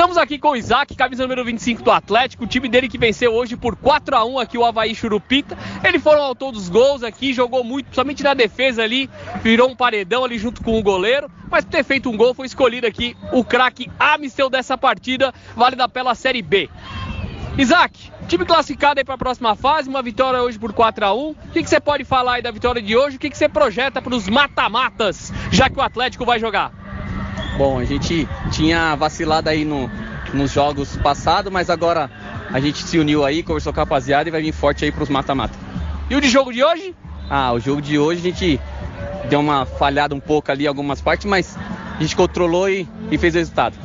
Estamos aqui com o Isaac, camisa número 25 do Atlético, o time dele que venceu hoje por 4 a 1 aqui o Havaí Churupita. Ele foi o autor dos gols aqui, jogou muito, somente na defesa ali, virou um paredão ali junto com o goleiro, mas por ter feito um gol foi escolhido aqui o craque Amistel dessa partida, válida pela Série B. Isaac, time classificado aí para a próxima fase, uma vitória hoje por 4 a 1 O que, que você pode falar aí da vitória de hoje? O que, que você projeta para os mata-matas, já que o Atlético vai jogar? Bom, a gente tinha vacilado aí no, nos jogos passados, mas agora a gente se uniu aí, conversou com a rapaziada e vai vir forte aí para os mata-mata. E o de jogo de hoje? Ah, o jogo de hoje a gente deu uma falhada um pouco ali em algumas partes, mas a gente controlou e, e fez o resultado.